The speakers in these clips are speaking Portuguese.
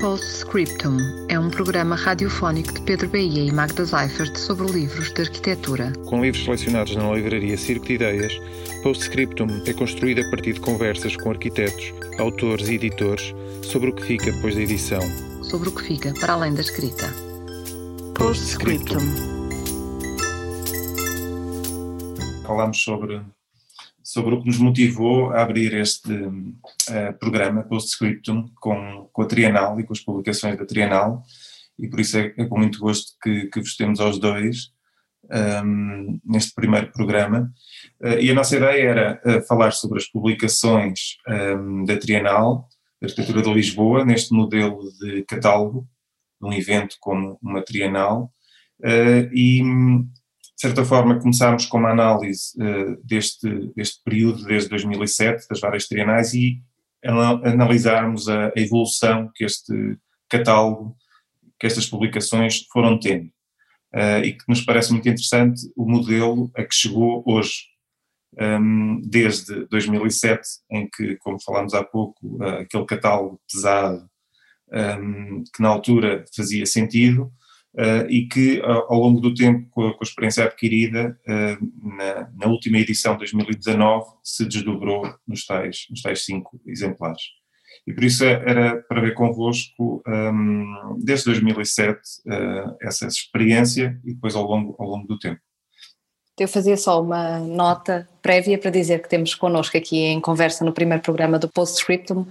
Postscriptum é um programa radiofónico de Pedro Bahia e Magda Seifert sobre livros de arquitetura. Com livros selecionados na livraria Circo de Ideias, Postscriptum é construído a partir de conversas com arquitetos, autores e editores sobre o que fica depois da edição. Sobre o que fica para além da escrita. Postscriptum. Falámos sobre sobre o que nos motivou a abrir este uh, programa Postscriptum com, com a Trienal e com as publicações da Trienal e por isso é, é com muito gosto que, que vos temos aos dois um, ehm, neste primeiro programa. Uh, e a nossa ideia era uh, falar sobre as publicações um, ehm, da Trienal, da Arquitetura de Lisboa, neste modelo de catálogo, de um evento como uma Trienal, e de certa forma, começámos com uma análise uh, deste, deste período, desde 2007, das várias trienais, e analisarmos a, a, evolução que este catálogo, que estas publicações foram tendo. Uh, e que nos parece muito interessante o modelo a que chegou hoje. Um, ehm, desde 2007, em que, como falámos há pouco, uh, aquele catálogo pesado, um, ehm, que na altura fazia sentido, Uh, e que ao longo do tempo, com a, com a experiência adquirida, uh, na, na, última edição de 2019, se desdobrou nos tais, nos tais cinco exemplares. E por isso era para ver convosco, um, desde 2007, uh, eh, essa experiência e depois ao longo, ao longo do tempo. Eu fazia só uma nota prévia para dizer que temos connosco aqui em conversa no primeiro programa do Postscriptum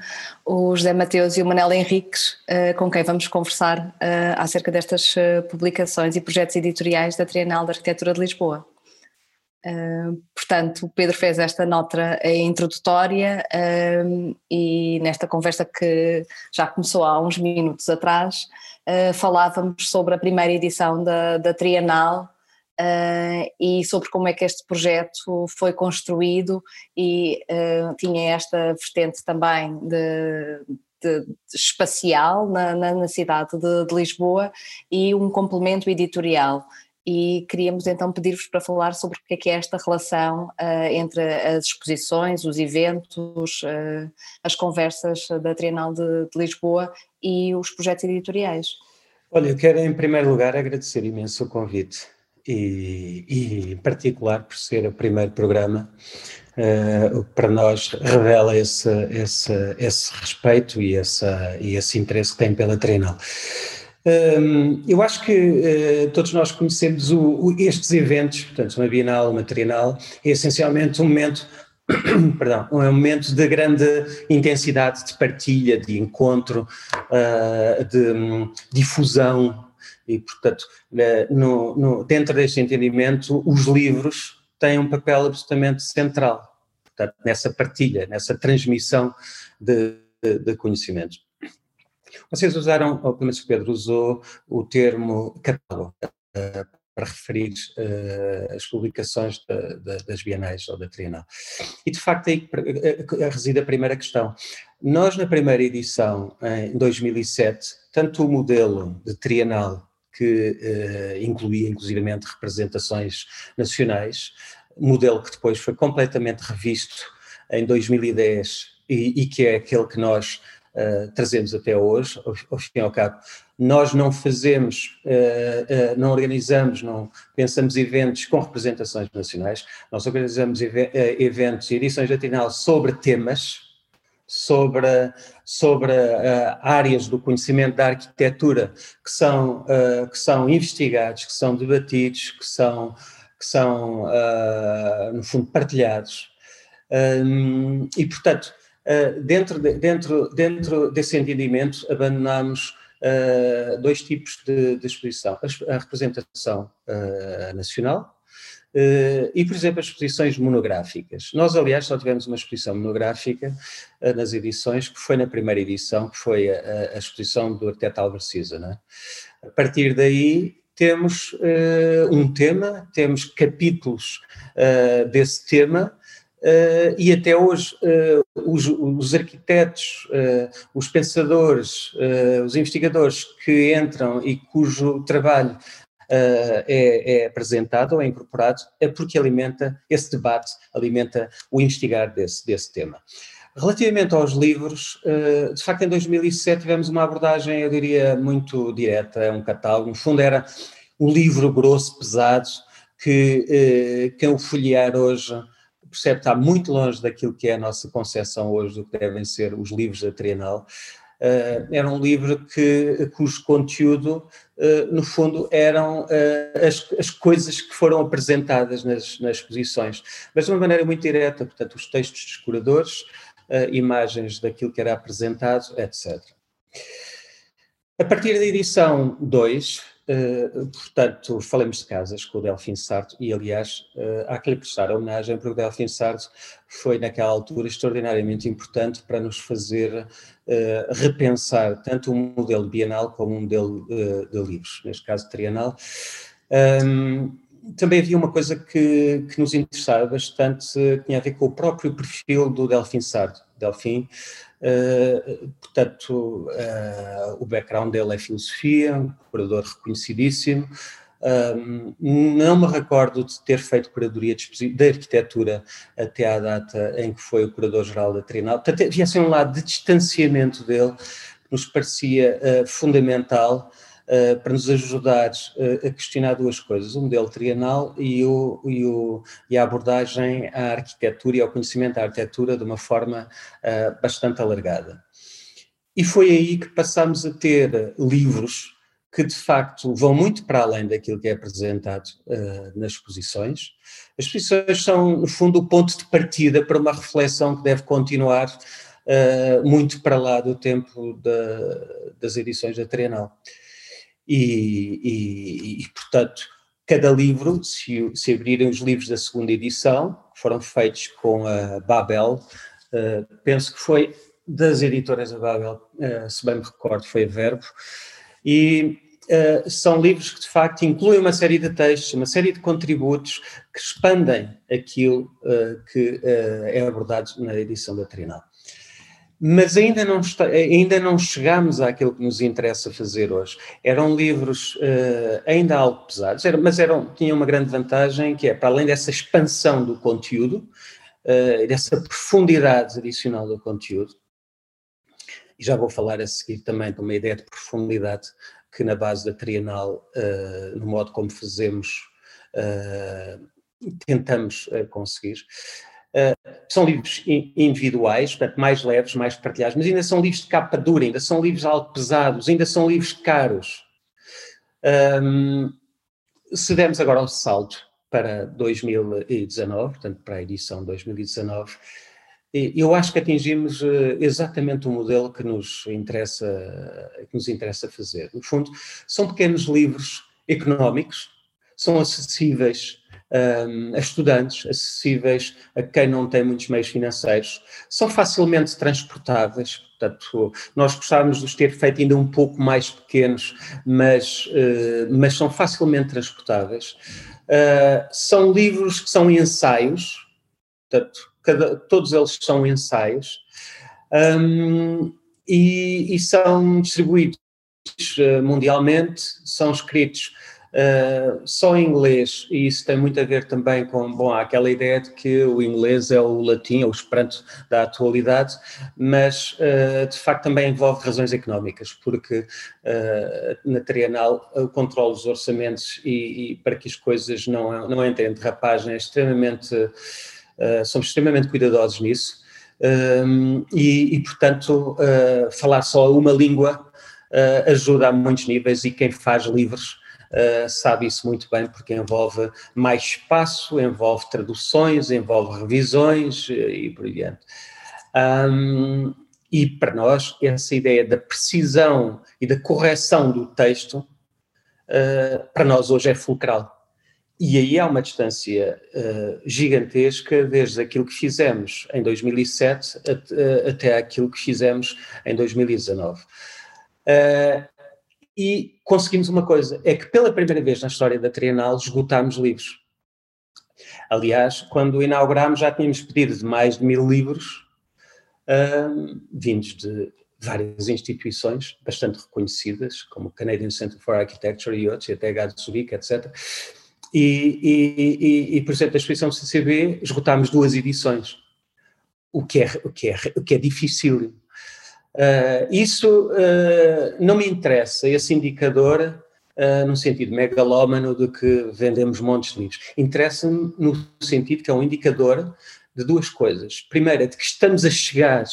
o José Mateus e o Manela Henriques, eh, com quem vamos conversar eh, acerca destas eh, publicações e projetos editoriais da Trienal da Arquitetura de Lisboa. portanto, o Pedro fez esta nota introdutória e nesta conversa que já começou há uns minutos atrás, falávamos sobre a primeira edição da, da Trienal Uh, e sobre como é que este projeto foi construído e uh, tinha esta vertente também de, de, de espacial na, na, na cidade de, de, Lisboa e um complemento editorial. E queríamos então pedir-vos para falar sobre o que é, que é esta relação uh, entre as exposições, os eventos, as conversas da Trienal de, de Lisboa e os projetos editoriais. Olha, eu quero em primeiro lugar agradecer imenso o convite e, e, em particular por ser o primeiro programa, uh, para nós revela esse, esse, esse respeito e, essa, e esse interesse que tem pela Trienal. Um, ehm, eu acho que uh, todos nós conhecemos o, o, estes eventos, portanto, uma Bienal, uma Trienal, é essencialmente um momento perdão, um momento de grande intensidade de partilha, de encontro, uh, de um, difusão e, portanto, no, no, dentro deste entendimento, os livros têm um papel absolutamente central, portanto, nessa partilha, nessa transmissão de, de, de. Vocês usaram, ou pelo menos o Pedro usou, o termo catálogo uh, para referir uh, as publicações das bienais ou da Trienal. E de facto aí uh, reside a primeira questão. Nós na primeira edição, em 2007, tanto o modelo de Trienal que uh, incluía inclusivamente representações nacionais, modelo que depois foi completamente revisto em 2010 e, e que é aquele que nós uh, trazemos até hoje, ao, fim e ao cabo. Nós não fazemos, uh, não organizamos, não pensamos eventos com representações nacionais, nós organizamos eventos e edições de sobre temas, sobre, sobre uh, áreas do conhecimento da arquitetura que são, uh, que são investigados, que são debatidos, que são, que são uh, no fundo, partilhados. Um, e, portanto, dentro, de, dentro, dentro desse entendimento, abandonamos dois tipos de, de exposição: a, representação nacional, Uh, e, por exemplo, as exposições monográficas. Nós, aliás, só tivemos uma exposição monográfica uh, nas edições, que foi na primeira edição, que foi a, a exposição do arquiteto Albert Cisa. Né? A partir daí, temos uh, um tema, temos capítulos desse tema, Uh, e até hoje uh, os, os, arquitetos, uh, os pensadores, os investigadores que entram e cujo trabalho é, é, apresentado ou é incorporado, é porque alimenta esse debate, alimenta o investigar desse, desse tema. Relativamente aos livros, de facto, em 2007 tivemos uma abordagem, eu diria, muito direta, um catálogo. No fundo, era um livro grosso, pesado, que quem o folhear hoje percebe está muito longe daquilo que é a nossa concepção hoje do que devem ser os livros da Trienal. Uh, era um livro que, cujo conteúdo, uh, no fundo, eram uh, as, as, coisas que foram apresentadas nas, nas exposições, mas de uma maneira muito direta, portanto, os textos dos curadores, imagens daquilo que era apresentado, etc. A partir da edição 2, Uh, portanto, falemos de casas com o Delfim Sarto e, aliás, uh, há que lhe prestar homenagem porque o Delfim Sarto foi, naquela altura, extraordinariamente importante para nos fazer uh, repensar tanto o modelo bienal como o modelo de livros, neste caso trienal. Um, também havia uma coisa que, que nos interessava bastante, que tinha a ver com o próprio perfil do Delfim Sarto. Delfim Uh, portanto, uh, o background dele é filosofia, um curador reconhecidíssimo. Um, não me recordo de ter feito curadoria de, de, arquitetura até à data em que foi o curador-geral da Trienal. Portanto, havia assim um lado de distanciamento dele que nos parecia uh, fundamental uh, para nos ajudar uh, a questionar duas coisas, o modelo trienal e, o, e, o, e, a abordagem à arquitetura e ao conhecimento da arquitetura de uma forma uh, bastante alargada. E foi aí que passámos a ter livros que de facto vão muito para além daquilo que é apresentado uh, nas exposições. As exposições são, no fundo, o ponto de partida para uma reflexão que deve continuar uh, muito para lá do tempo da, das edições da Trienal. E, e, e, portanto, cada livro, se, se, abrirem os livros da segunda edição, que foram feitos com a Babel, uh, penso que foi das editoras da Babel, uh, se bem me recordo, foi a Verbo, e uh, são livros que de facto incluem uma série de textos, uma série de contributos que expandem aquilo que é abordado na edição da Trinal mas ainda não, está, ainda não chegamos àquilo que nos interessa fazer hoje. Eram livros uh, ainda algo pesados, era, mas eram, tinham uma grande vantagem, que é, para além dessa expansão do conteúdo, uh, dessa profundidade adicional do conteúdo, e já vou falar a seguir também de uma ideia de profundidade que na base da Trienal, uh, no modo como fazemos, tentamos conseguir, Uh, são livros individuais, portanto, mais leves, mais partilhados, mas ainda são livros de capa dura, ainda são livros algo pesados, ainda são livros caros. Um, se dermos agora o salto para 2019, portanto, para a edição 2019, eu acho que atingimos eh, exatamente o modelo que nos interessa, que nos interessa fazer. No fundo, são pequenos livros económicos, são acessíveis um, a estudantes, acessíveis a quem não tem muitos meios financeiros, são facilmente transportáveis, portanto, nós gostávamos de os ter feito ainda um pouco mais pequenos, mas, uh, mas são facilmente transportáveis. Uh, são livros que são ensaios, portanto, cada, todos eles são ensaios, um, e, e, são distribuídos uh, mundialmente, são escritos Uh, só em inglês, e isso tem muito a ver também com, bom, aquela ideia de que o inglês é o latim, é o esperanto da atualidade, mas uh, de facto também envolve razões económicas, porque uh, na trienal o controle dos orçamentos e, e, para que as coisas não, não entrem em derrapagem é extremamente, somos extremamente cuidadosos nisso, e, e, portanto falar só uma língua ajuda a muitos níveis e quem faz livros uh, sabe isso muito bem, porque envolve mais espaço, envolve traduções, envolve revisões uh, e por aí diante. Um, e para nós, essa ideia da precisão e da correção do texto, uh, para nós hoje é fulcral. E aí há uma distância uh, gigantesca desde aquilo que fizemos em 2007 até, até aquilo que fizemos em 2019. Uh, e conseguimos uma coisa, é que pela primeira vez na história da Trienal esgotámos livros. Aliás, quando inaugurámos já tínhamos pedido de mais de mil livros, um, vindos de várias instituições bastante reconhecidas, como o Canadian Center for Architecture e outros, e até a Zurich, etc. E, e, e, e, por exemplo, da exposição CCB esgotámos duas edições. o, que é, o, que é, o que é difícil. Uh, isso uh, não me interessa, esse indicador, uh, no sentido megalómano de que vendemos montes de livros. Interessa-me no sentido que é um indicador de duas coisas. Primeiro, é de que estamos a chegar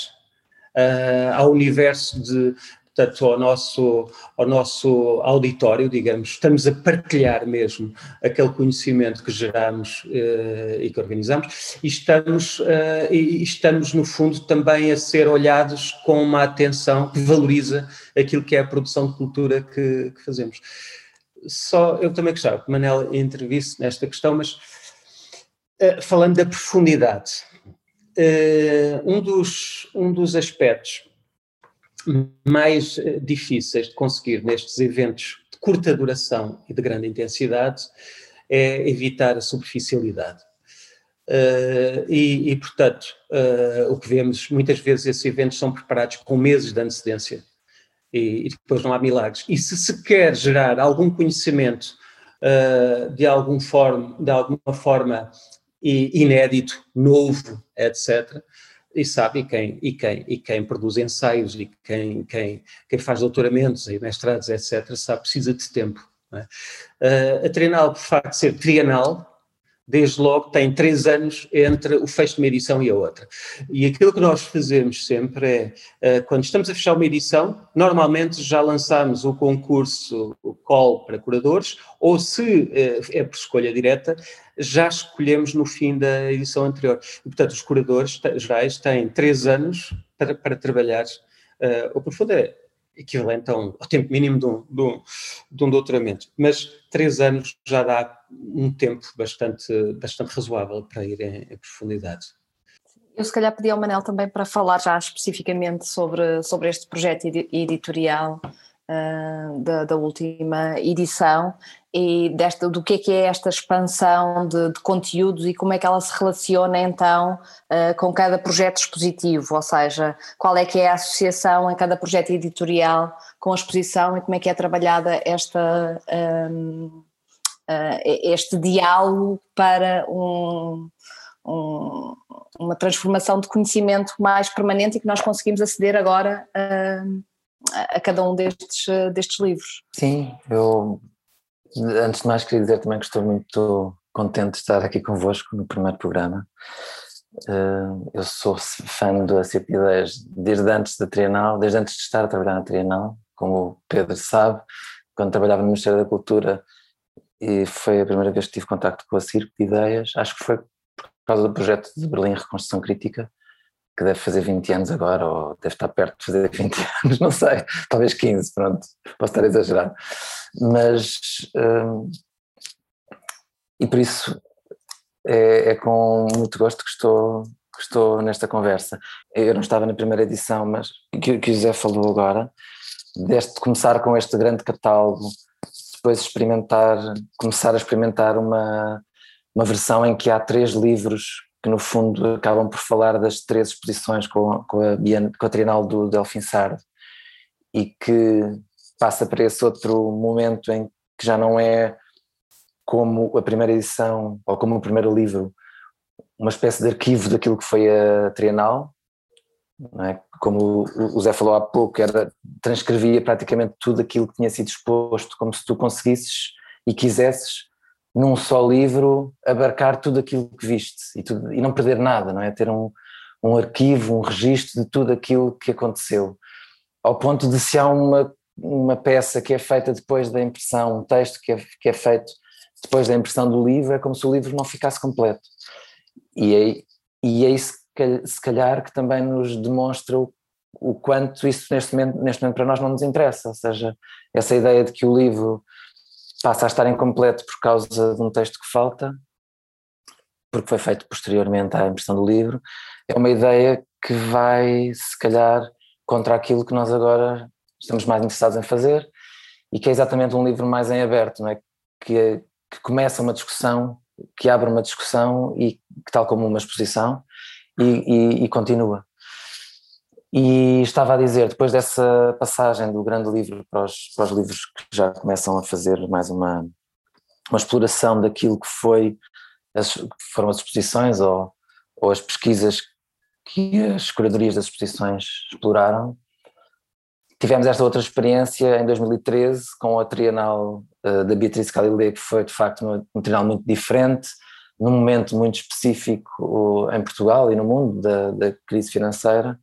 ao universo de, portanto, ao nosso, ao nosso auditório, digamos, estamos a partilhar mesmo aquele conhecimento que geramos uh, e que organizamos e estamos, uh, e estamos, no fundo, também a ser olhados com uma atenção que valoriza aquilo que é a produção de cultura que, que fazemos. Só, eu também gostava que Manel intervisse nesta questão, mas uh, falando da profundidade, um, dos, um dos aspectos mais eh, difíceis de conseguir nestes eventos de curta duração e de grande intensidade é evitar a superficialidade. Uh, e, e, portanto, uh, o que vemos, muitas vezes esses eventos são preparados com meses de antecedência e, e depois não há milagres. E se se quer gerar algum conhecimento uh, de, algum forma, de alguma forma inédito, novo, etc., e sabe, e quem, e quem, e quem produz ensaios e quem, quem, quem faz doutoramentos e mestrados, etc., sabe, precisa de tempo. É? Uh, a Trienal, por facto ser trienal, desde logo tem três anos entre o fecho de uma edição e a outra. E aquilo que nós fazemos sempre é, eh, quando estamos a fechar uma edição, normalmente já lançamos o concurso, o call para curadores, ou se eh, é por escolha direta, já escolhemos no fim da edição anterior. E, portanto, os curadores gerais têm três anos para, para trabalhar. Uh, o profundo é equivalente ao tempo mínimo de um, de, um, de um doutoramento. Mas três anos já dá um tempo bastante, bastante razoável para ir em, em profundidade. Eu se calhar pedi ao Manel também para falar já especificamente sobre, sobre este projeto editorial uh, da, da, última edição e desta, do que é que é esta expansão de, de conteúdos e como é que ela se relaciona então uh, com cada projeto expositivo, ou seja, qual é que é a associação em cada projeto editorial com a exposição e como é que é trabalhada esta, um, uh, este diálogo para um, um, uma transformação de conhecimento mais permanente e que nós conseguimos aceder agora uh, a cada um destes, destes livros. Sim, eu Antes de mais, queria dizer também que estou muito contente de estar aqui convosco no primeiro programa. Eh, eu sou fã do ACP Ideias desde antes da Trienal, desde antes de estar a trabalhar na Trienal, como o Pedro sabe, quando trabalhava no Ministério da Cultura e foi a primeira vez que tive contacto com a Circo de Ideias, acho que foi por causa do projeto de Berlim Reconstrução Crítica, que deve fazer 20 anos agora, ou deve estar perto de fazer 20 anos, não sei, talvez 15, pronto, posso estar a exagerar. Mas, hum, e por isso é, é, com muito gosto que estou, que estou nesta conversa. Eu não estava na primeira edição, mas que, que o José falou agora, deste começar com este grande catálogo, depois experimentar, começar a experimentar uma, uma versão em que há três livros que no fundo acabam por falar das três exposições com, com, a, com a Trienal do Delfim Sardo e que passa para esse outro momento em que já não é como a primeira edição ou como o primeiro livro uma espécie de arquivo daquilo que foi a Trienal, é? como o Zé falou há pouco, era, transcrevia praticamente tudo aquilo que tinha sido exposto, como se tu conseguisses e quisesses num só livro abarcar tudo aquilo que viste e, e não perder nada, não é? Ter um, um arquivo, um registro de tudo aquilo que aconteceu. Ao ponto de se há uma, uma peça que é feita depois da impressão, um texto que é, que é feito depois da impressão do livro, é como se o livro não ficasse completo. E é, e é isso, se calhar, que também nos demonstra o, o quanto isso neste momento, neste momento para nós não nos interessa, ou seja, essa ideia de que o livro passa a estar incompleto por causa de um texto que falta, porque foi feito posteriormente à impressão do livro, é uma ideia que vai, se calhar, contra aquilo que nós agora estamos mais interessados em fazer e que é exatamente um livro mais em aberto, não é? Que, é, que começa uma discussão, que abre uma discussão e que tal como uma exposição e, e, e continua. E estava a dizer, depois dessa passagem do grande livro para os, para os livros que já começam a fazer mais uma, uma exploração daquilo que foi as, foram as exposições ou, ou as pesquisas que as curadorias das exposições exploraram. Tivemos esta outra experiência em 2013 com a Trienal uh, da Beatriz Calilê, que foi de facto um, um trienal muito diferente, num momento muito específico uh, em Portugal e no mundo da, da crise financeira,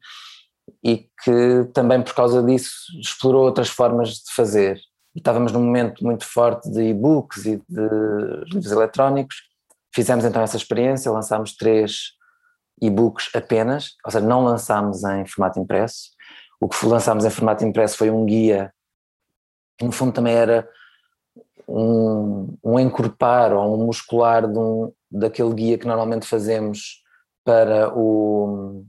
e que também por causa disso explorou outras formas de fazer. E estávamos num momento muito forte de e-books e de livros eletrónicos. Fizemos então essa experiência, lançámos três e-books apenas, ou seja, não lançámos em formato impresso. O que lançámos em formato impresso foi um guia, que no fundo também era um, um encorpar ou um muscular de um, daquele guia que normalmente fazemos para o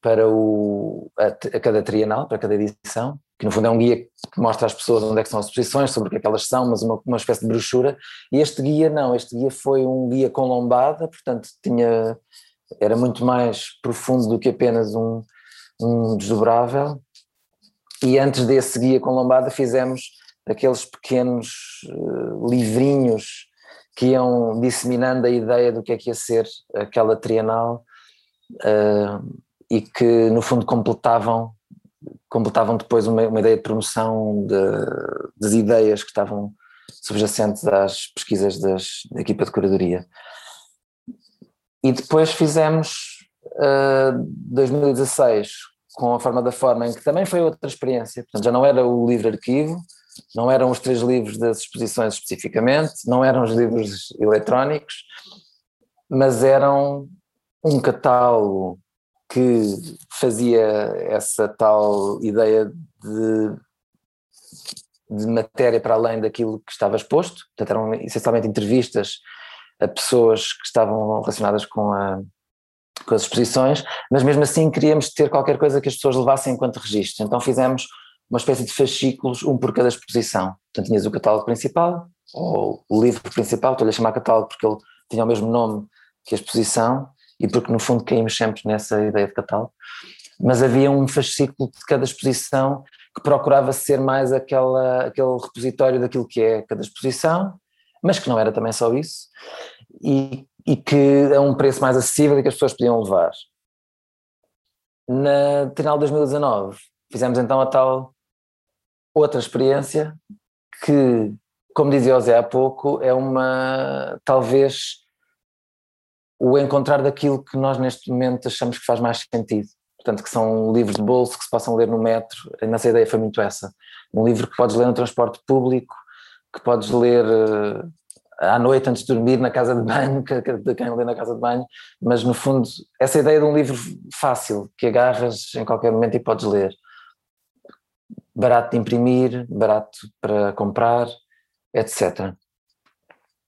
para o, a, a, cada trienal, para cada edição, que no fundo é um guia que mostra às pessoas onde é que são as exposições, sobre o que é que elas são, mas uma, uma espécie de brochura, e este guia não, este guia foi um guia com lombada, portanto tinha, era muito mais profundo do que apenas um, um desdobrável, e antes desse guia com lombada fizemos aqueles pequenos uh, livrinhos que iam disseminando a ideia do que é que ia ser aquela trienal, uh, e que no fundo completavam completavam depois uma, uma ideia de promoção de, das ideias que estavam subjacentes às pesquisas das, da equipa de curadoria. E depois fizemos uh, 2016 com a forma da forma, em que também foi outra experiência, portanto já não era o livro arquivo, não eram os três livros das exposições especificamente, não eram os livros eletrónicos, mas eram um catálogo que fazia essa tal ideia de, de matéria para além daquilo que estava exposto, portanto eram essencialmente entrevistas a pessoas que estavam relacionadas com, a, com as exposições, mas mesmo assim queríamos ter qualquer coisa que as pessoas levassem enquanto registro, então fizemos uma espécie de fascículos, um por cada exposição, portanto tinhas o catálogo principal, ou o livro principal, estou-lhe a chamar catálogo porque ele tinha o mesmo nome que a exposição, e porque no fundo caímos sempre nessa ideia de catálogo, mas havia um fascículo de cada exposição que procurava ser mais aquela, aquele repositório daquilo que é cada exposição, mas que não era também só isso, e, e que a um preço mais acessível e que as pessoas podiam levar. Na final de 2019 fizemos então a tal outra experiência que, como dizia o Zé há pouco, é uma talvez o encontrar daquilo que nós neste momento achamos que faz mais sentido. Portanto, que são livros de bolso que se possam ler no metro. A nossa ideia foi muito essa. Um livro que podes ler no transporte público, que podes ler uh, à noite antes de dormir na casa de banho, de quem lê na casa de banho, mas no fundo, essa ideia de um livro fácil, que agarras em qualquer momento e podes ler. Barato de imprimir, barato para comprar, etc.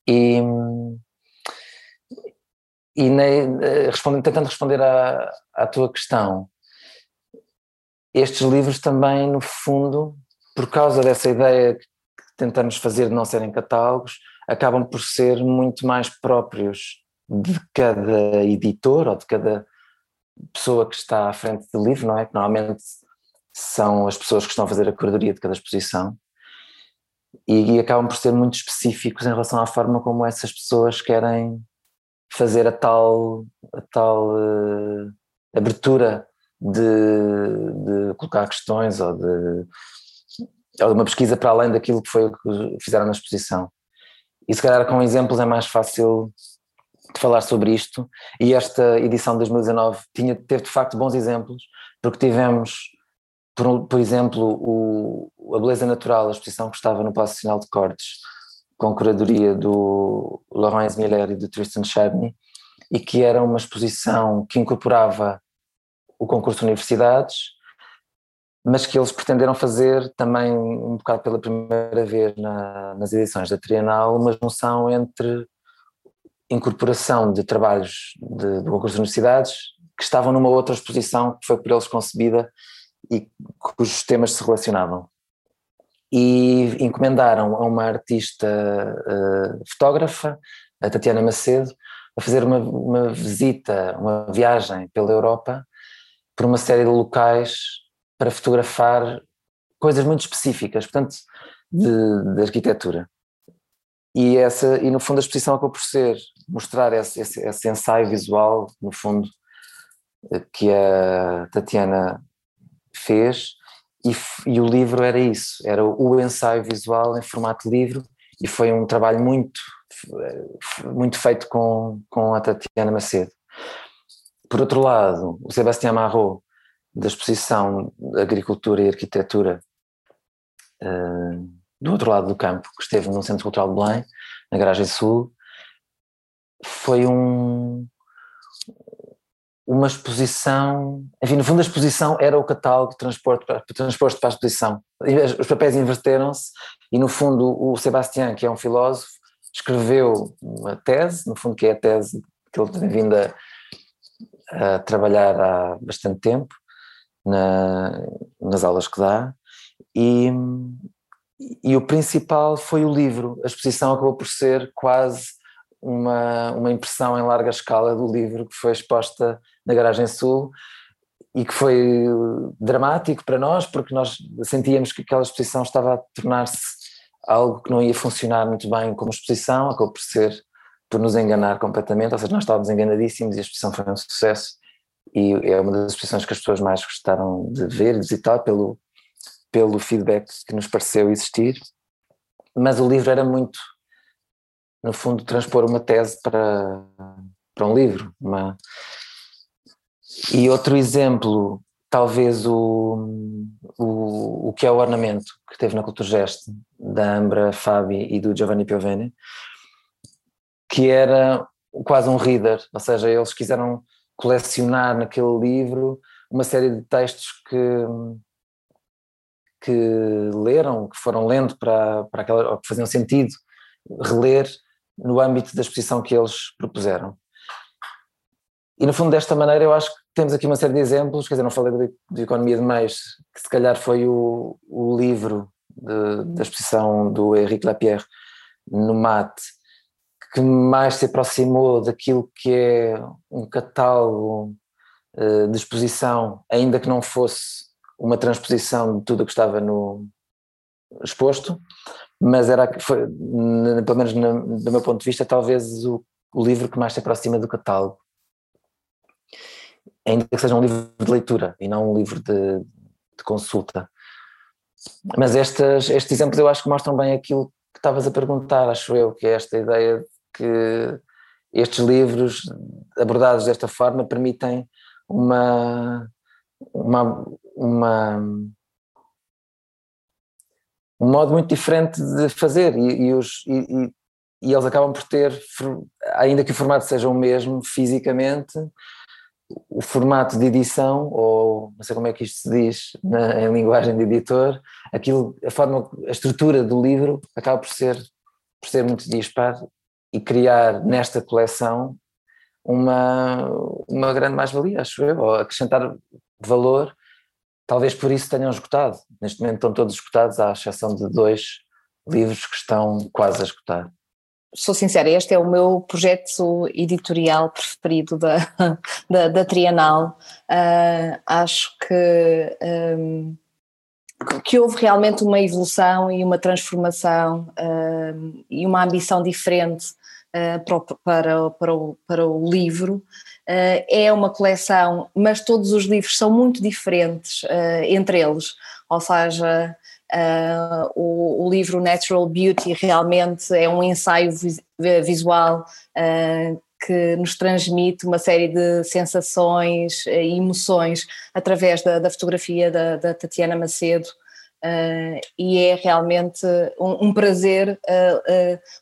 E, e nem, eh, respondendo, tentando responder à, à tua questão, estes livros também, no fundo, por causa dessa ideia que tentamos fazer de não serem catálogos, acabam por ser muito mais próprios de cada editor ou de cada pessoa que está à frente do livro, não é? Que normalmente são as pessoas que estão a fazer a curadoria de cada exposição e, e acabam por ser muito específicos em relação à forma como essas pessoas querem fazer a tal, a tal uh, abertura de, de, colocar questões ou de, ou de uma pesquisa para além daquilo que foi o que fizeram na exposição. E se calhar com exemplos é mais fácil de falar sobre isto, e esta edição de 2019 tinha, teve de facto bons exemplos, porque tivemos, por, por exemplo, o, a Beleza Natural, a exposição que estava no Palácio Nacional de Cortes, com curadoria do Laurence Miller e do Tristan Chadney, e que era uma exposição que incorporava o concurso de universidades, mas que eles pretenderam fazer também um bocado pela primeira vez na, nas edições da Trienal, uma junção entre incorporação de trabalhos de, do concurso de universidades que estavam numa outra exposição que foi por eles concebida e cujos temas se relacionavam e encomendaram a uma artista uh, fotógrafa, a Tatiana Macedo, a fazer uma, uma, visita, uma viagem pela Europa por uma série de locais para fotografar coisas muito específicas, portanto, de, de arquitetura. E, essa, e no fundo a exposição acabou por ser mostrar esse, esse, esse ensaio visual, no fundo, que a Tatiana fez, e, e, o livro era isso, era o ensaio visual em formato livro, e foi um trabalho muito, muito feito com, com a Tatiana Macedo. Por outro lado, o Sebastião Marrot, da exposição Agricultura e Arquitetura, uh, do outro lado do campo, que esteve no Centro Cultural de Belém, na Garagem Sul, foi um, uma exposição, enfim, no fundo a exposição era o catálogo transporte para, para a exposição. Os papéis inverteram-se e no fundo o Sebastião, que é um filósofo, escreveu uma tese, no fundo que é a tese que ele tem vindo a, a trabalhar há bastante tempo na, nas aulas que dá e, e o principal foi o livro, a exposição acabou por ser quase uma, uma impressão em larga escala do livro que foi exposta na Garagem Sul e que foi dramático para nós porque nós sentíamos que aquela exposição estava a tornar-se algo que não ia funcionar muito bem como exposição, acabou por ser por nos enganar completamente, ou seja, nós estávamos enganadíssimos e a exposição foi um sucesso e é uma das exposições que as pessoas mais gostaram de ver e visitar pelo, pelo feedback que nos pareceu existir, mas o livro era muito no fundo, transpor uma tese para, para um livro. Uma... E outro exemplo, talvez o, o, o que é o ornamento, que teve na Culturgest, da Ambra Fabi e do Giovanni Piovene, que era quase um reader, ou seja, eles quiseram colecionar naquele livro uma série de textos que, que leram, que foram lendo para, para aquela, que faziam sentido reler no âmbito da exposição que eles propuseram. E no fundo, desta maneira, eu acho que temos aqui uma série de exemplos, quer dizer, não falei de, de Economia de Meios, que se calhar foi o, o livro de, da exposição do Henrique Lapierre no MAT, que mais se aproximou daquilo que é um catálogo uh, de exposição, ainda que não fosse uma transposição de tudo o que estava no exposto, mas era, foi, pelo menos no, do meu ponto de vista, talvez o, o livro que mais se aproxima do catálogo. Ainda que seja um livro de leitura e não um livro de, de consulta. Mas estes exemplos eu acho que mostram bem aquilo que estavas a perguntar, acho eu, que é esta ideia de que estes livros abordados desta forma permitem uma, uma, uma um modo muito diferente de fazer e, e os, e, e, eles acabam por ter, ainda que o formato seja o mesmo fisicamente, o formato de edição, ou não sei como é que isto se diz na, em linguagem de editor, aquilo, a forma, a estrutura do livro acaba por ser, por ser muito dispar e criar nesta coleção uma, uma grande mais-valia, acho eu, ou acrescentar valor talvez por isso tenham esgotado. Neste momento estão todos esgotados, à exceção de dois livros que estão quase a esgotar. Sou sincera, este é o meu projeto editorial preferido da, da, da Trienal. Uh, acho que, um, que houve realmente uma evolução e uma transformação uh, e uma ambição diferente uh, para, para, para, o, para o livro é uma coleção, mas todos os livros são muito diferentes entre eles, ou seja, uh, o, o, livro Natural Beauty realmente é um ensaio vis visual que nos transmite uma série de sensações e emoções através da, da fotografia da, da, Tatiana Macedo. e é realmente um, um prazer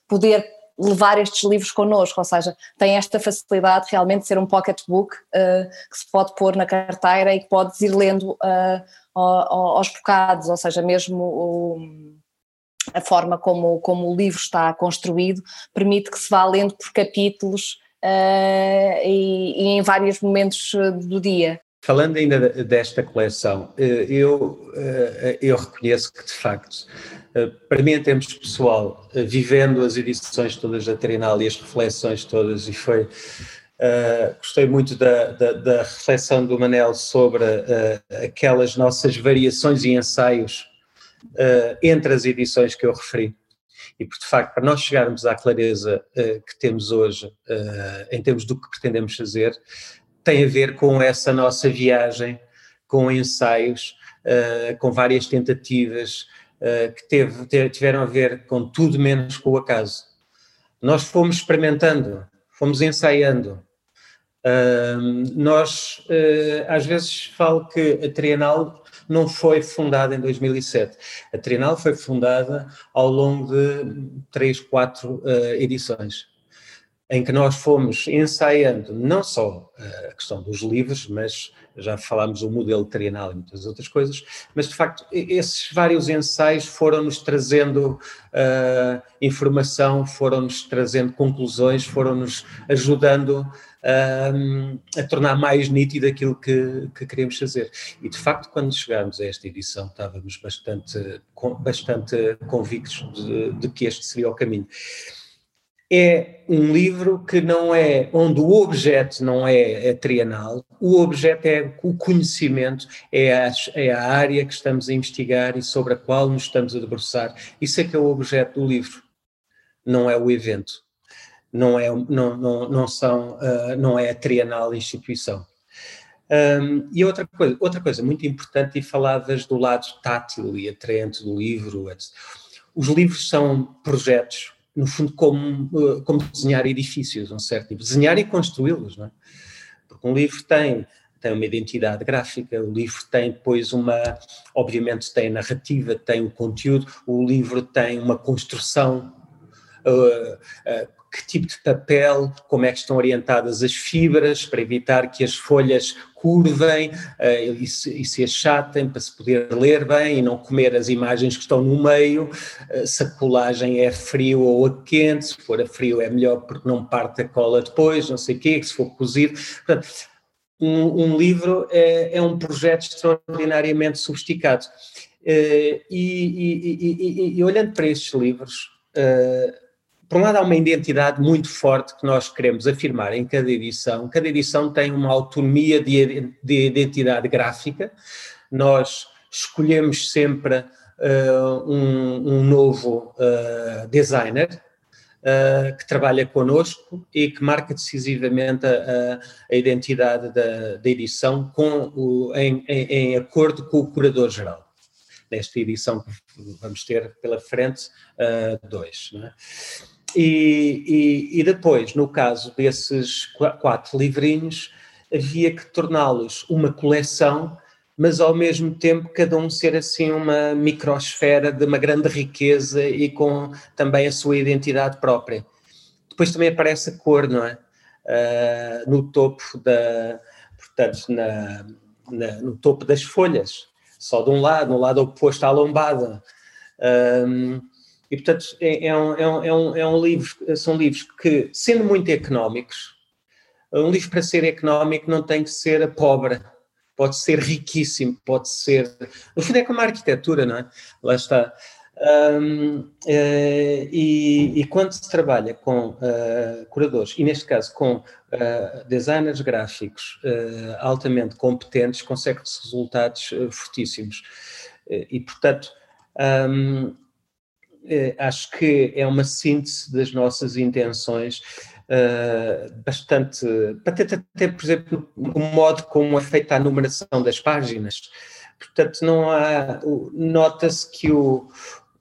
poder levar estes livros connosco, ou seja, tem esta facilidade realmente de ser um pocketbook uh, que se pode pôr na carteira e que podes ir lendo uh, aos bocados, ou seja, mesmo o, a forma como, como o livro está construído permite que se vá lendo por capítulos uh, e, e em vários momentos do dia. Falando ainda desta coleção, eu, eu reconheço que de facto eh, para mim, em termos pessoal, eh, vivendo as edições todas da Trinal e as reflexões todas, e foi. Uh, gostei muito da, da, da, reflexão do Manel sobre uh, aquelas nossas variações e ensaios uh, entre as edições que eu referi. E, porque, de facto, para nós chegarmos à clareza que temos hoje, em termos do que pretendemos fazer, tem a ver com essa nossa viagem, com ensaios, com várias tentativas que teve, tiveram a ver com tudo menos com o acaso. Nós fomos experimentando, fomos ensaiando. Uh, nós, às vezes, falo que a Trienal não foi fundada em 2007. A Trienal foi fundada ao longo de três, quatro edições em que nós fomos ensaiando não só eh, a questão dos livros, mas já falámos do modelo trienal e muitas outras coisas, mas de facto esses vários ensaios foram-nos trazendo uh, informação, foram-nos trazendo conclusões, foram-nos ajudando uh, a tornar mais nítido aquilo que, que queríamos fazer. E de facto, quando chegámos a esta edição, estávamos bastante, bastante convictos de, de que este seria o caminho é um livro que não é, onde o objeto não é, é trienal, o objeto é o conhecimento, é a, é a área que estamos a investigar e sobre a qual nos estamos a debruçar. Isso é que é o objeto do livro, não é o evento, não é, não, não, não são, uh, não é a trienal instituição. Um, e outra coisa, outra coisa muito importante, e falavas do lado tátil e atraente do livro, os livros são projetos no fundo, como, eh, como desenhar edifícios, um certo tipo. Desenhar e construí-los, não é? Porque um livro tem, tem uma identidade gráfica, o livro tem depois uma, obviamente tem narrativa, tem o conteúdo, o livro tem uma construção, uh, uh, que tipo de papel, como é que estão orientadas as fibras para evitar que as folhas curvem uh, e, se, e, se, achatem para se poder ler bem e não comer as imagens que estão no meio, uh, se a colagem é frio ou a quente, se for a frio é melhor porque não parte a cola depois, não sei o quê, se for cozido. Portanto, um, um livro é, é, um projeto extraordinariamente sofisticado. Uh, e, e, e, olhando para estes livros, por um lado, há uma identidade muito forte que nós queremos afirmar em cada edição. Cada edição tem uma autonomia de, de identidade gráfica. Nós escolhemos sempre uh, um, um, novo uh, designer uh, que trabalha connosco e que marca decisivamente a, a identidade da, da edição com o, em, em, em, acordo com o curador-geral. Nesta edição que vamos ter pela frente, dois. Não é? E, e, e, depois, no caso desses quatro livrinhos, havia que torná-los uma coleção, mas ao mesmo tempo cada um ser assim uma microsfera de uma grande riqueza e com também a sua identidade própria. Depois também aparece a cor, não é? Uh, no topo da, portanto, na, na, no topo das folhas, só de um lado, no lado oposto à lombada. E, portanto, é, é, um, é, um, é, um, é livro, são livros que, sendo muito económicos, um livro para ser económico não tem que ser pobre, pode ser riquíssimo, pode ser. No fundo, é como a arquitetura, não é? Lá está. Um, eh, e, e, quando se trabalha com uh, curadores, e neste caso com uh, designers gráficos uh, altamente competentes, consegue-se resultados fortíssimos. e, portanto, um, acho que é uma síntese das nossas intenções uh, bastante, até, por exemplo, o modo como é feita a numeração das páginas. Portanto, não há, nota-se que o,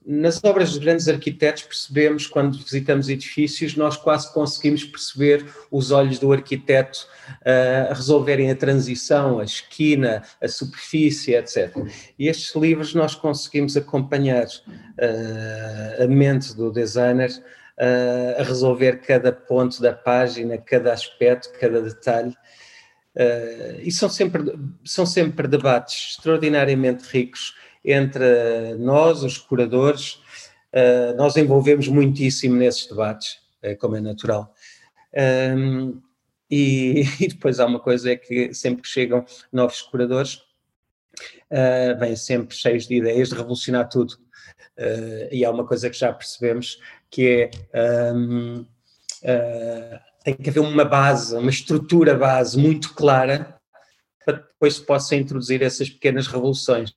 nas obras de grandes arquitetos percebemos, quando visitamos edifícios, nós quase conseguimos perceber os olhos do arquiteto uh, a resolverem a transição, a esquina, a superfície, etc. E estes livros nós conseguimos acompanhar uh, a mente do designer uh, a resolver cada ponto da página, cada aspecto, cada detalhe. e são sempre, são sempre debates extraordinariamente ricos entre nós, os curadores, uh, nós envolvemos muitíssimo nesses debates, uh, como é natural. Um, e, depois há uma coisa é que sempre que chegam novos curadores, uh, vêm sempre cheios de ideias de revolucionar tudo. E há uma coisa que já percebemos que é uh, tem que haver uma base, uma estrutura base muito clara para depois se possa introduzir essas pequenas revoluções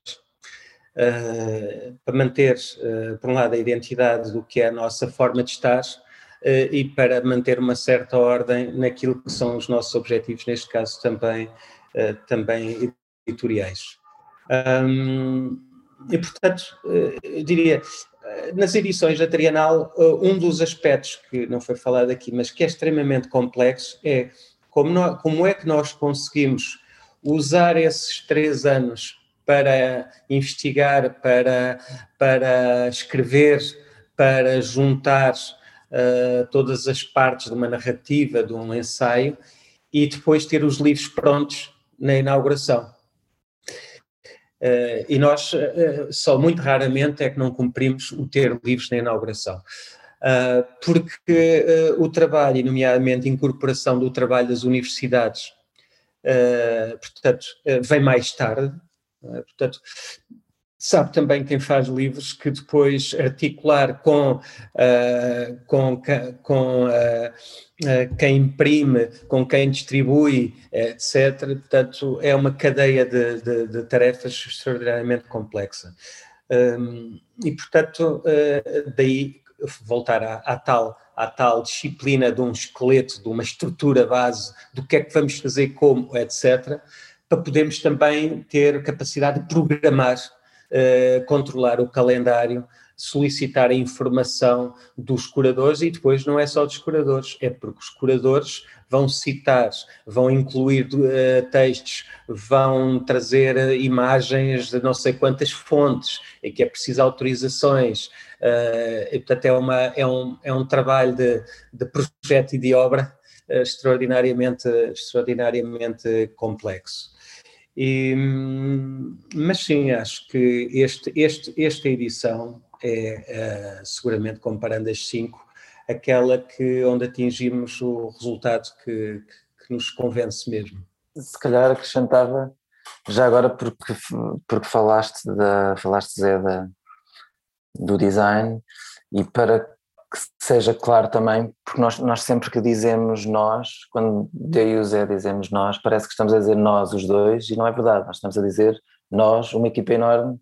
para manter, uh, por um lado, a identidade do que é a nossa forma de estar, e para manter uma certa ordem naquilo que são os nossos objetivos, neste caso também, também editoriais. E, portanto, eu diria, nas edições da Trienal, um dos aspectos que não foi falado aqui, mas que é extremamente complexo, é como, nós, como é que nós conseguimos usar esses três anos para investigar, para, para escrever, para juntar uh, todas as partes de uma narrativa, de um ensaio, e depois ter os livros prontos na inauguração. Uh, e nós uh, só muito raramente é que não cumprimos o ter livros na inauguração. Uh, porque o trabalho, nomeadamente a incorporação do trabalho das universidades, portanto, vem mais tarde, é? Portanto, sabe também quem faz livros que depois articular com, uh, com, com uh, uh, quem imprime, com quem distribui, etc. Portanto, é uma cadeia de, de, de tarefas extraordinariamente complexa. Um, e, portanto, daí voltar à, à, tal, à tal disciplina de um esqueleto, de uma estrutura base, do que é que vamos fazer, como, etc., para podermos também ter capacidade de programar, uh, controlar o calendário, solicitar a informação dos curadores e depois não é só dos curadores, é porque os curadores vão citar, vão incluir uh, textos, vão trazer uh, imagens de não sei quantas fontes, e que é preciso autorizações, uh, e portanto é, uma, é, um, é um trabalho de, de projeto e de obra extraordinariamente, extraordinariamente complexo. E, mas sim, acho que este, este, esta edição é, uh, seguramente comparando as cinco, aquela que, onde atingimos o resultado que, que, nos convence mesmo. Se calhar acrescentava, já agora porque, porque falaste, da, falaste Zé, da, do design, e para que seja claro também, porque nós, nós sempre que dizemos nós, quando eu e o Zé dizemos nós, parece que estamos a dizer nós os dois, e não é verdade, nós estamos a dizer nós, uma equipa enorme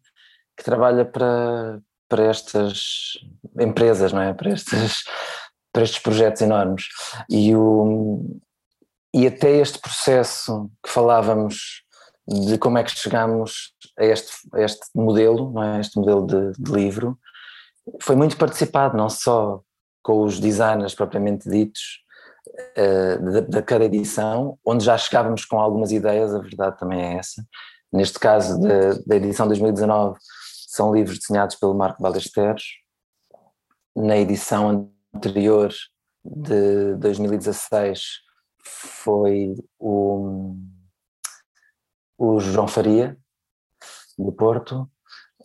que trabalha para, para estas empresas, não é? Para estes, para estes projetos enormes. E, o, e até este processo que falávamos de como é que chegamos a este, a este modelo, não é? Este modelo de, de livro, foi muito participado, não só com os designers propriamente ditos uh, da, cada edição, onde já chegávamos com algumas ideias, a verdade também é essa. Neste caso da, da edição 2019, são livros desenhados pelo Marco Ballesteros. Na edição anterior de 2016 foi o, o João Faria, do Porto.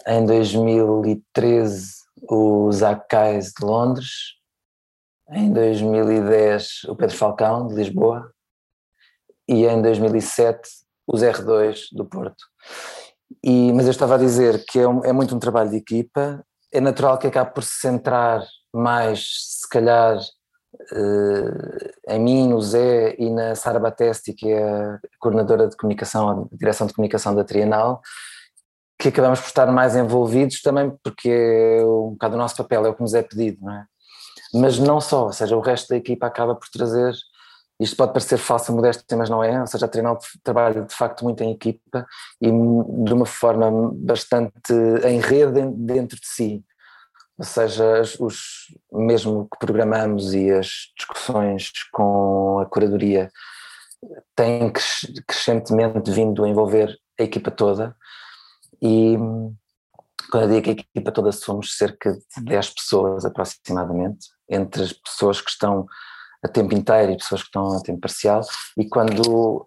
Em 2013 o Zach Kais de Londres, em 2010 o Pedro Falcão de Lisboa e em 2007 os R2 do Porto. E, mas eu estava a dizer que é, um, é, muito um trabalho de equipa, é natural que acabe por se centrar mais, se calhar, uh, em mim, no Zé e na Sara Batesti, que é a coordenadora de comunicação, a direção de comunicação da Trienal, que acabamos por estar mais envolvidos também porque é um bocado o nosso papel, é o que nos é pedido, não é? Mas não só, ou seja, o resto da equipa acaba por trazer, isto pode parecer falsa modéstia, mas não é, ou seja, a Trinal trabalha de facto muito em equipa e de uma forma bastante em rede dentro de si, ou seja, os, mesmo que programamos e as discussões com a curadoria têm crescentemente vindo a envolver a equipa toda, e quando eu digo que a equipa toda somos cerca de 10 pessoas aproximadamente, entre as pessoas que estão a tempo inteiro e pessoas que estão a tempo parcial, e quando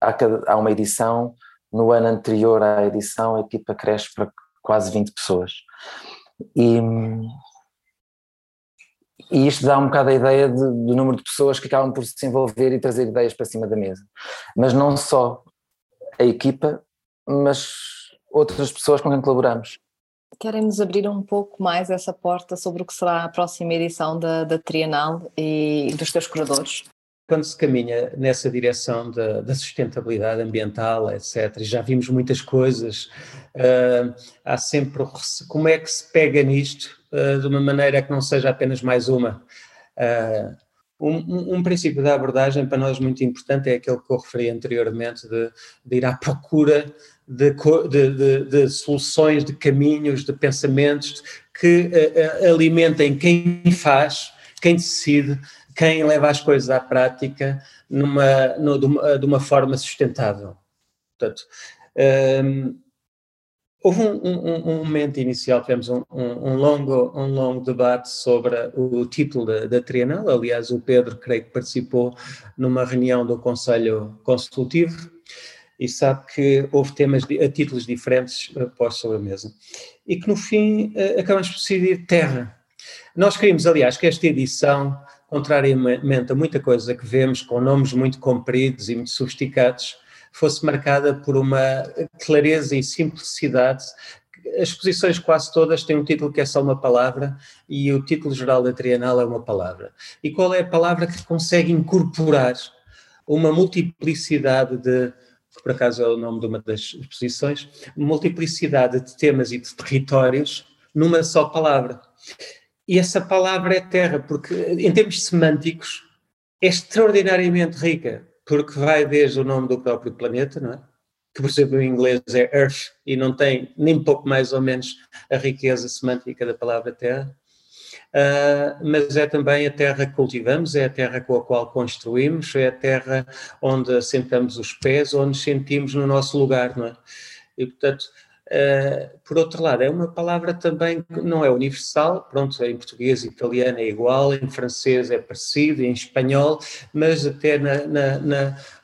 há, há uma edição, no ano anterior à edição a equipa cresce para quase 20 pessoas. E, e isto dá um bocado a ideia de, do número de pessoas que acabam por se envolver e trazer ideias para cima da mesa. Mas não só a equipa, mas outras pessoas com quem colaboramos. Querem-nos abrir um pouco mais essa porta sobre o que será a próxima edição da, da Trienal e dos teus curadores? Quando se caminha nessa direção da, da sustentabilidade ambiental, etc., já vimos muitas coisas, uh, há sempre como é que se pega nisto uh, de uma maneira que não seja apenas mais uma. Uh, um, um, princípio da abordagem para nós muito importante é aquele que eu referi anteriormente, de, de ir à procura de, de, de, soluções, de caminhos, de pensamentos que uh, alimentem quem faz, quem decide, quem leva as coisas à prática numa, no, de, uma, de, uma, forma sustentável. Portanto, um, Houve um, um, um, momento inicial, tivemos um, um, longo, um longo debate sobre o título da, da Trienal. Aliás, o Pedro, creio que participou numa reunião do Conselho Consultivo e sabe que houve temas a títulos diferentes uh, postos sobre a mesa. E que no fim uh, acabamos por decidir terra. Nós queríamos, aliás, que esta edição, contrariamente a muita coisa que vemos com nomes muito compridos e muito sofisticados, fosse marcada por uma clareza e simplicidade. As exposições quase todas têm um título que é só uma palavra e o título geral da Trienal é uma palavra. E qual é a palavra que consegue incorporar uma multiplicidade de, que por acaso é o nome de uma das exposições, multiplicidade de temas e de territórios numa só palavra. E essa palavra é terra, porque em termos semânticos é extraordinariamente rica porque vai desde o nome do próprio planeta, não é? que por exemplo em inglês é Earth e não tem nem pouco mais ou menos a riqueza semântica da palavra Terra, uh, mas é também a terra que cultivamos, é a terra com a qual construímos, é a terra onde assentamos os pés, onde sentimos no nosso lugar, não é? E portanto Uh, por outro lado, é uma palavra também que não é universal, pronto, em português e italiano é igual, em francês é parecido, em espanhol, mas até na, na,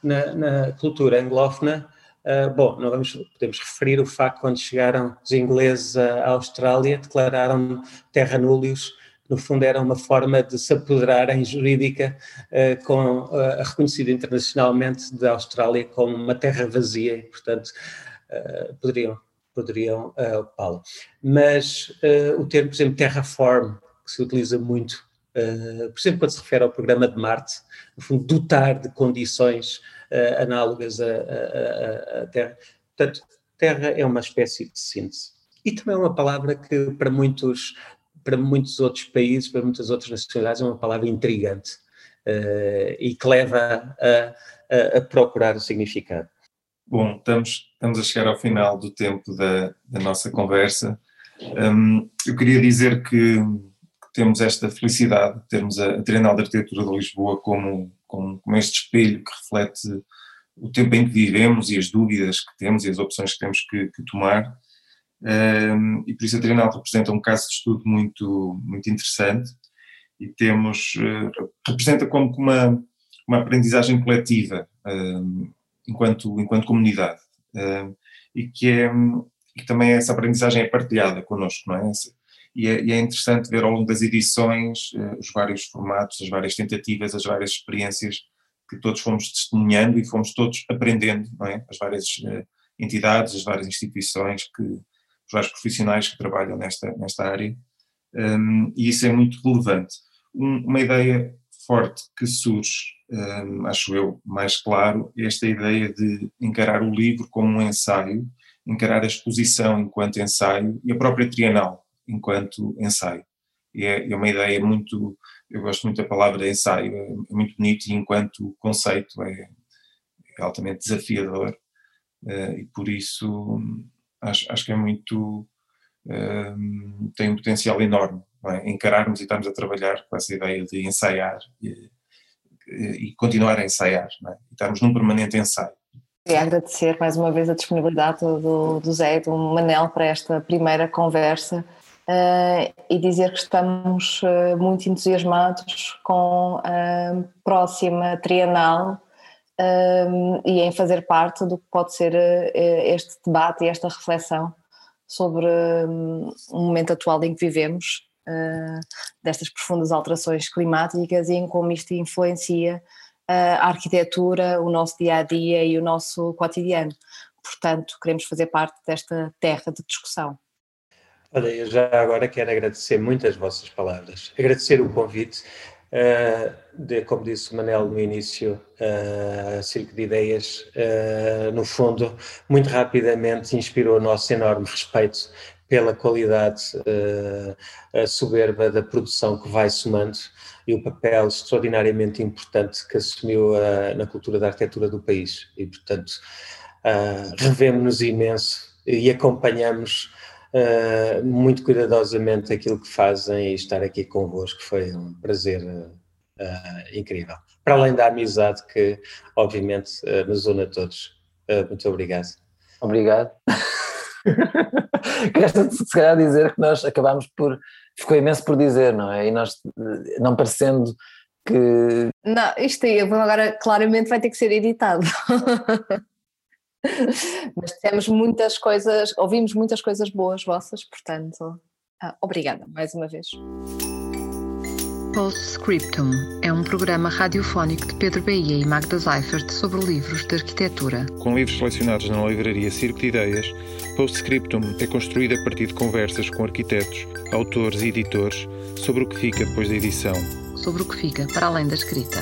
na, na, cultura anglófona, uh, bom, não vamos, podemos referir o facto quando chegaram os ingleses à Austrália, declararam terra nullius, no fundo era uma forma de se apoderarem jurídica uh, com, uh, reconhecida internacionalmente da Austrália como uma terra vazia, e, portanto, uh, poderiam poderiam ocupá-la. Mas o termo, por exemplo, terraform, que se utiliza muito, por exemplo, quando se refere ao programa de Marte, no fundo, dotar de condições análogas à Terra. Portanto, Terra é uma espécie de síntese. E também é uma palavra que, para muitos, para muitos outros países, para muitas outras nacionalidades, é uma palavra intrigante e que leva a, a, a procurar o significado. Bom, estamos, estamos a chegar ao final do tempo da, da nossa conversa. Um, eu queria dizer que, que, temos esta felicidade de termos a, a Trienal de Arquitetura de Lisboa como, como, como, este espelho que reflete o tempo em que vivemos e as dúvidas que temos e as opções que temos que, que tomar. Um, e por isso a Trienal representa um caso de estudo muito, muito interessante e temos, uh, representa como uma, uma aprendizagem coletiva. Um, enquanto, enquanto comunidade. Uh, e que é também essa aprendizagem é partilhada connosco, não é? E é, e é interessante ver ao longo das edições uh, os vários formatos, as várias tentativas, as várias experiências que todos fomos testemunhando e fomos todos aprendendo, não é? As várias uh, entidades, as várias instituições, que, vários profissionais que trabalham nesta, nesta área, um, e isso é muito relevante. Um, uma ideia forte que surge, um, acho eu, mais claro, esta ideia de encarar o livro como um ensaio, encarar a exposição enquanto ensaio e a própria trienal enquanto ensaio. É, é uma ideia muito, eu gosto muito da palavra ensaio, é, é muito bonito e enquanto conceito é, é altamente desafiador uh, e por isso acho, acho que é muito, um, tem um potencial enorme é? encararmos e estarmos a trabalhar com essa ideia de ensaiar e, e continuar a ensaiar, é? e estarmos num permanente ensaio. E agradecer mais uma vez a disponibilidade do, do Zé e do Manel para esta primeira conversa uh, e dizer que estamos uh, muito entusiasmados com a próxima trienal uh, e em fazer parte do que pode ser este debate e esta reflexão sobre um, o momento atual em que vivemos uh, destas profundas alterações climáticas e em como isto influencia uh, a arquitetura, o nosso dia a dia e o nosso cotidiano. Portanto, queremos fazer parte desta terra de discussão. Olha, eu já agora quero agradecer muito as vossas palavras, agradecer o convite. De, como disse o Manel no início, uh, Circo de Ideias, uh, no fundo, muito rapidamente inspirou o nosso enorme respeito pela qualidade uh, soberba da produção que vai somando e o papel extraordinariamente importante que assumiu uh, na cultura da arquitetura do país. E, portanto, uh, revemos-nos imenso e acompanhamos uh, muito cuidadosamente aquilo que fazem e estar aqui convosco foi um prazer incrível. Para além da amizade que, obviamente, nos une a todos. muito obrigado. Obrigado. Resta se calhar dizer que nós acabámos por. Ficou imenso por dizer, não é? E nós, não parecendo que. Não, isto aí agora claramente vai ter que ser editado. Mas temos muitas coisas, ouvimos muitas coisas boas vossas, portanto, ah, obrigada mais uma vez. Postscriptum é um programa radiofónico de Pedro Bahia e Magda Seifert sobre livros de arquitetura. Com livros selecionados na livraria Circo de Ideias, Postscriptum é construído a partir de conversas com arquitetos, autores e editores sobre o que fica depois da edição. Sobre o que fica para além da escrita.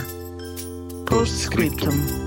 Postscriptum.